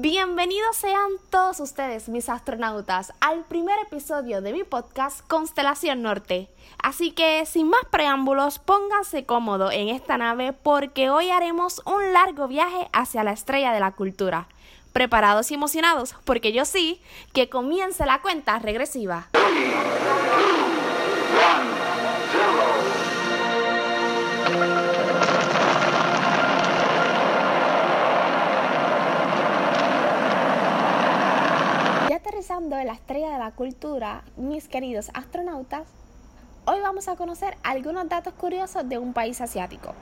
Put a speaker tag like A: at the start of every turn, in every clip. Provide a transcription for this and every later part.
A: Bienvenidos sean todos ustedes, mis astronautas, al primer episodio de mi podcast Constelación Norte. Así que, sin más preámbulos, pónganse cómodo en esta nave porque hoy haremos un largo viaje hacia la estrella de la cultura. Preparados y emocionados, porque yo sí, que comience la cuenta regresiva. Cultura, mis queridos astronautas, hoy vamos a conocer algunos datos curiosos de un país asiático.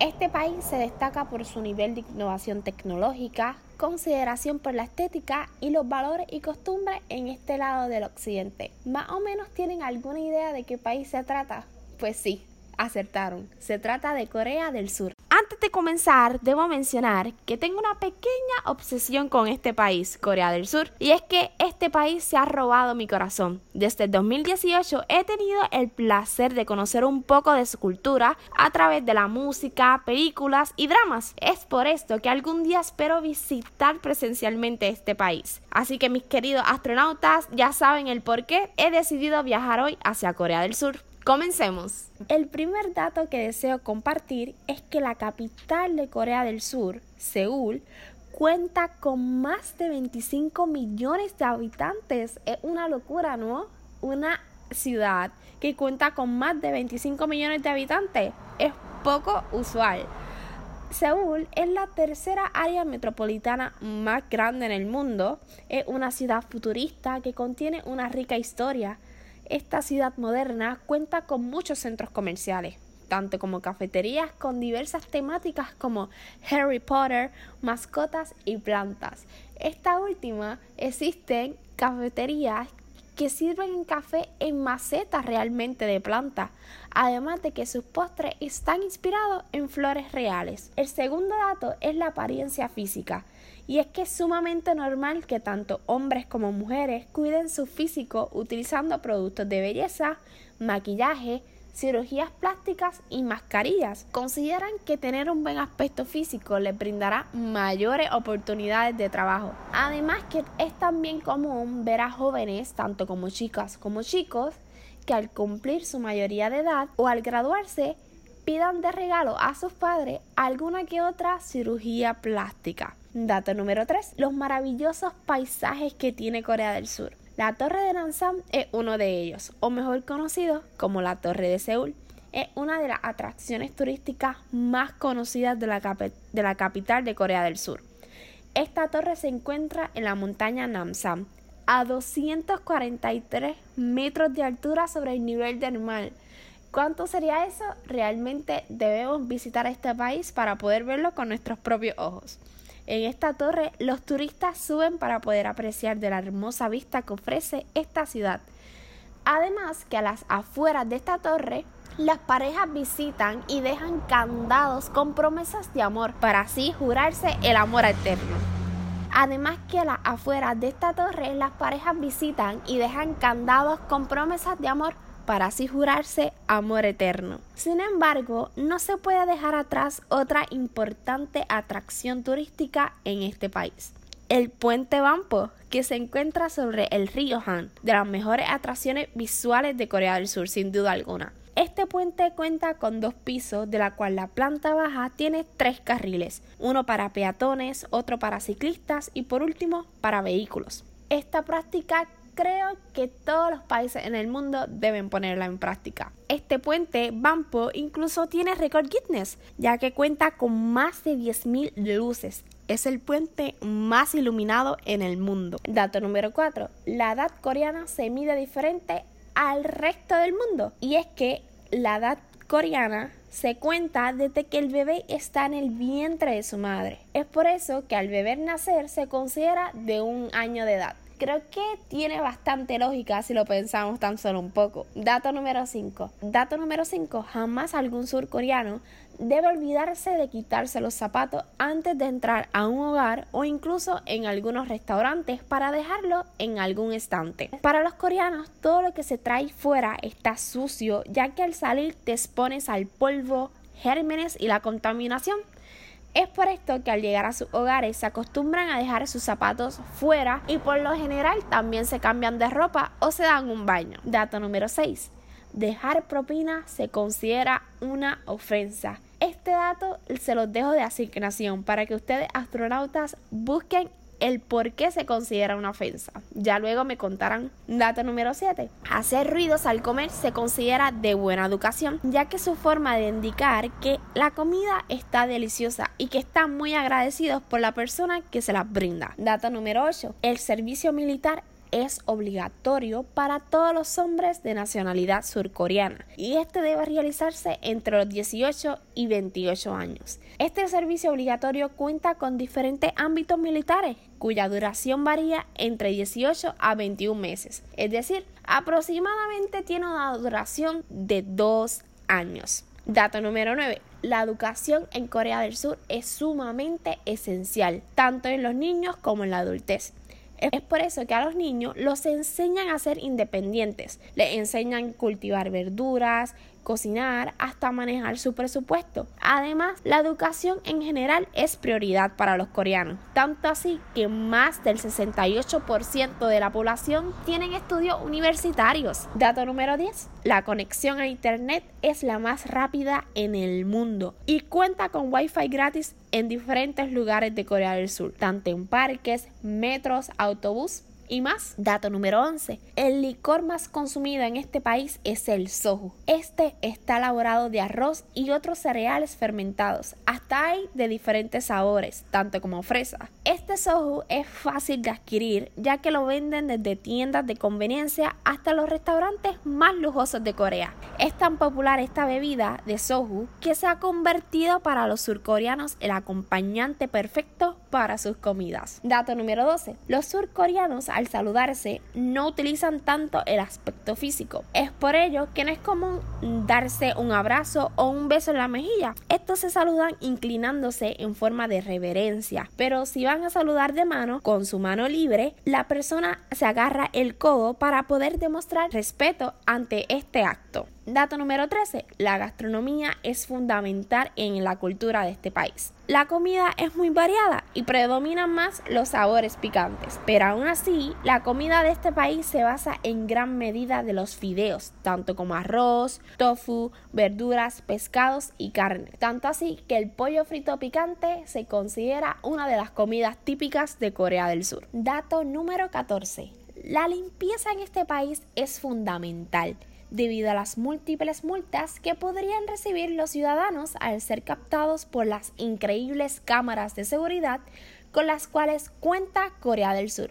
A: Este país se destaca por su nivel de innovación tecnológica, consideración por la estética y los valores y costumbres en este lado del occidente. ¿Más o menos tienen alguna idea de qué país se trata? Pues sí, acertaron. Se trata de Corea del Sur. Antes de comenzar, debo mencionar que tengo una pequeña obsesión con este país, Corea del Sur, y es que este país se ha robado mi corazón. Desde el 2018 he tenido el placer de conocer un poco de su cultura a través de la música, películas y dramas. Es por esto que algún día espero visitar presencialmente este país. Así que mis queridos astronautas ya saben el por qué he decidido viajar hoy hacia Corea del Sur. Comencemos. El primer dato que deseo compartir es que la capital de Corea del Sur, Seúl, cuenta con más de 25 millones de habitantes. Es una locura, ¿no? Una ciudad que cuenta con más de 25 millones de habitantes. Es poco usual. Seúl es la tercera área metropolitana más grande en el mundo. Es una ciudad futurista que contiene una rica historia esta ciudad moderna cuenta con muchos centros comerciales, tanto como cafeterías con diversas temáticas como Harry Potter, mascotas y plantas. Esta última existen cafeterías que sirven café en macetas realmente de planta, además de que sus postres están inspirados en flores reales. El segundo dato es la apariencia física. Y es que es sumamente normal que tanto hombres como mujeres cuiden su físico utilizando productos de belleza, maquillaje, cirugías plásticas y mascarillas. Consideran que tener un buen aspecto físico les brindará mayores oportunidades de trabajo. Además que es también común ver a jóvenes, tanto como chicas como chicos, que al cumplir su mayoría de edad o al graduarse pidan de regalo a sus padres alguna que otra cirugía plástica. Dato número 3. Los maravillosos paisajes que tiene Corea del Sur. La Torre de Nansam es uno de ellos, o mejor conocido como la Torre de Seúl. Es una de las atracciones turísticas más conocidas de la, de la capital de Corea del Sur. Esta torre se encuentra en la montaña Namsam, a 243 metros de altura sobre el nivel del mar. ¿Cuánto sería eso? Realmente debemos visitar este país para poder verlo con nuestros propios ojos. En esta torre los turistas suben para poder apreciar de la hermosa vista que ofrece esta ciudad. Además que a las afueras de esta torre las parejas visitan y dejan candados con promesas de amor para así jurarse el amor eterno. Además que a las afueras de esta torre las parejas visitan y dejan candados con promesas de amor para así jurarse amor eterno. Sin embargo, no se puede dejar atrás otra importante atracción turística en este país. El puente Bampo, que se encuentra sobre el río Han, de las mejores atracciones visuales de Corea del Sur, sin duda alguna. Este puente cuenta con dos pisos, de la cual la planta baja tiene tres carriles, uno para peatones, otro para ciclistas y por último para vehículos. Esta práctica creo que todos los países en el mundo deben ponerla en práctica. Este puente, Bampo, incluso tiene récord Guinness, ya que cuenta con más de 10.000 luces. Es el puente más iluminado en el mundo. Dato número 4. La edad coreana se mide diferente al resto del mundo. Y es que la edad coreana se cuenta desde que el bebé está en el vientre de su madre. Es por eso que al bebé nacer se considera de un año de edad. Creo que tiene bastante lógica si lo pensamos tan solo un poco. Dato número 5. Dato número 5. Jamás algún surcoreano debe olvidarse de quitarse los zapatos antes de entrar a un hogar o incluso en algunos restaurantes para dejarlo en algún estante. Para los coreanos, todo lo que se trae fuera está sucio, ya que al salir te expones al polvo, gérmenes y la contaminación. Es por esto que al llegar a sus hogares se acostumbran a dejar sus zapatos fuera y por lo general también se cambian de ropa o se dan un baño. Dato número 6. Dejar propina se considera una ofensa. Este dato se los dejo de asignación para que ustedes astronautas busquen el por qué se considera una ofensa. Ya luego me contarán. Dato número 7. Hacer ruidos al comer se considera de buena educación, ya que su forma de indicar que la comida está deliciosa y que están muy agradecidos por la persona que se las brinda. Dato número 8. El servicio militar es obligatorio para todos los hombres de nacionalidad surcoreana y este debe realizarse entre los 18 y 28 años. Este servicio obligatorio cuenta con diferentes ámbitos militares cuya duración varía entre 18 a 21 meses, es decir, aproximadamente tiene una duración de dos años. Dato número 9. La educación en Corea del Sur es sumamente esencial, tanto en los niños como en la adultez. Es por eso que a los niños los enseñan a ser independientes, les enseñan a cultivar verduras, cocinar, hasta manejar su presupuesto. Además, la educación en general es prioridad para los coreanos, tanto así que más del 68% de la población tienen estudios universitarios. Dato número 10. La conexión a Internet es la más rápida en el mundo y cuenta con Wi-Fi gratis en diferentes lugares de Corea del Sur, tanto en parques, metros, autobús y más. Dato número 11. El licor más consumido en este país es el soju. Este está elaborado de arroz y otros cereales fermentados. Hasta hay de diferentes sabores, tanto como fresa. Este soju es fácil de adquirir ya que lo venden desde tiendas de conveniencia hasta los restaurantes más lujosos de Corea. Es tan popular esta bebida de soju que se ha convertido para los surcoreanos el acompañante perfecto para sus comidas. Dato número 12. Los surcoreanos al saludarse no utilizan tanto el aspecto físico. Es por ello que no es común darse un abrazo o un beso en la mejilla. Estos se saludan inclinándose en forma de reverencia, pero si van a saludar de mano con su mano libre, la persona se agarra el codo para poder demostrar respeto ante este acto. Dato número 13. La gastronomía es fundamental en la cultura de este país. La comida es muy variada y predominan más los sabores picantes, pero aún así la comida de este país se basa en gran medida de los fideos, tanto como arroz, tofu, verduras, pescados y carne. Tanto así que el pollo frito picante se considera una de las comidas típicas de Corea del Sur. Dato número 14. La limpieza en este país es fundamental debido a las múltiples multas que podrían recibir los ciudadanos al ser captados por las increíbles cámaras de seguridad con las cuales cuenta Corea del Sur.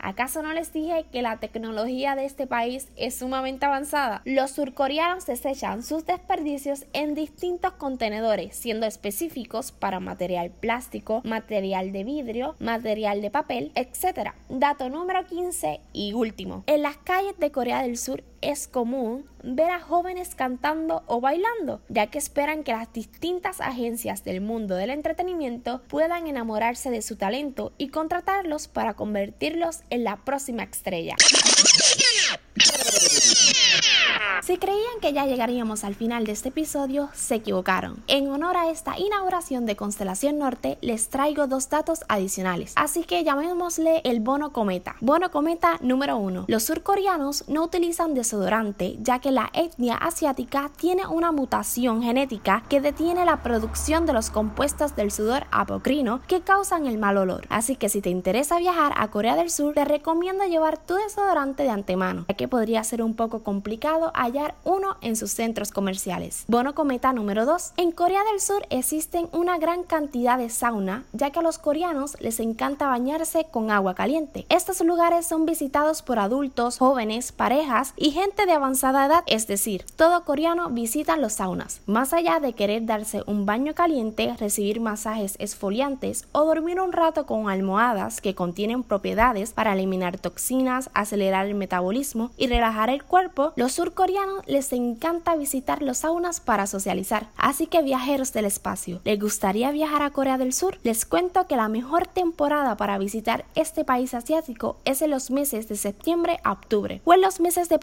A: ¿Acaso no les dije que la tecnología de este país es sumamente avanzada? Los surcoreanos desechan sus desperdicios en distintos contenedores, siendo específicos para material plástico, material de vidrio, material de papel, etc. Dato número 15 y último. En las calles de Corea del Sur es común ver a jóvenes cantando o bailando, ya que esperan que las distintas agencias del mundo del entretenimiento puedan enamorarse de su talento y contratarlos para convertirlos en la próxima estrella. Si creían que ya llegaríamos al final de este episodio, se equivocaron. En honor a esta inauguración de Constelación Norte, les traigo dos datos adicionales. Así que llamémosle el bono cometa. Bono cometa número 1. Los surcoreanos no utilizan desodorante ya que la etnia asiática tiene una mutación genética que detiene la producción de los compuestos del sudor apocrino que causan el mal olor. Así que si te interesa viajar a Corea del Sur, te recomiendo llevar tu desodorante de antemano, ya que podría ser un poco complicado hallar uno en sus centros comerciales. Bono cometa número 2. En Corea del Sur existen una gran cantidad de sauna, ya que a los coreanos les encanta bañarse con agua caliente. Estos lugares son visitados por adultos, jóvenes, parejas y gente de avanzada edad, es decir, todo coreano visita los saunas. Más allá de querer darse un baño caliente, recibir masajes esfoliantes o dormir un rato con almohadas que contienen propiedades para eliminar toxinas, acelerar el metabolismo y relajar el cuerpo, los surcoreanos les encanta visitar los saunas para socializar. Así que viajeros del espacio, ¿les gustaría viajar a Corea del Sur? Les cuento que la mejor temporada para visitar este país asiático es en los meses de septiembre a octubre o en los meses de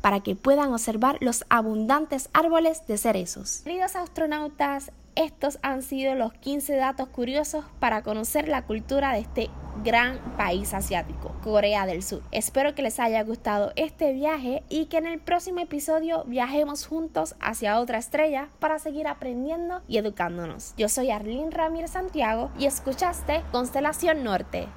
A: para que puedan observar los abundantes árboles de cerezos. Queridos astronautas, estos han sido los 15 datos curiosos para conocer la cultura de este gran país asiático, Corea del Sur. Espero que les haya gustado este viaje y que en el próximo episodio viajemos juntos hacia otra estrella para seguir aprendiendo y educándonos. Yo soy Arlene Ramírez Santiago y escuchaste Constelación Norte.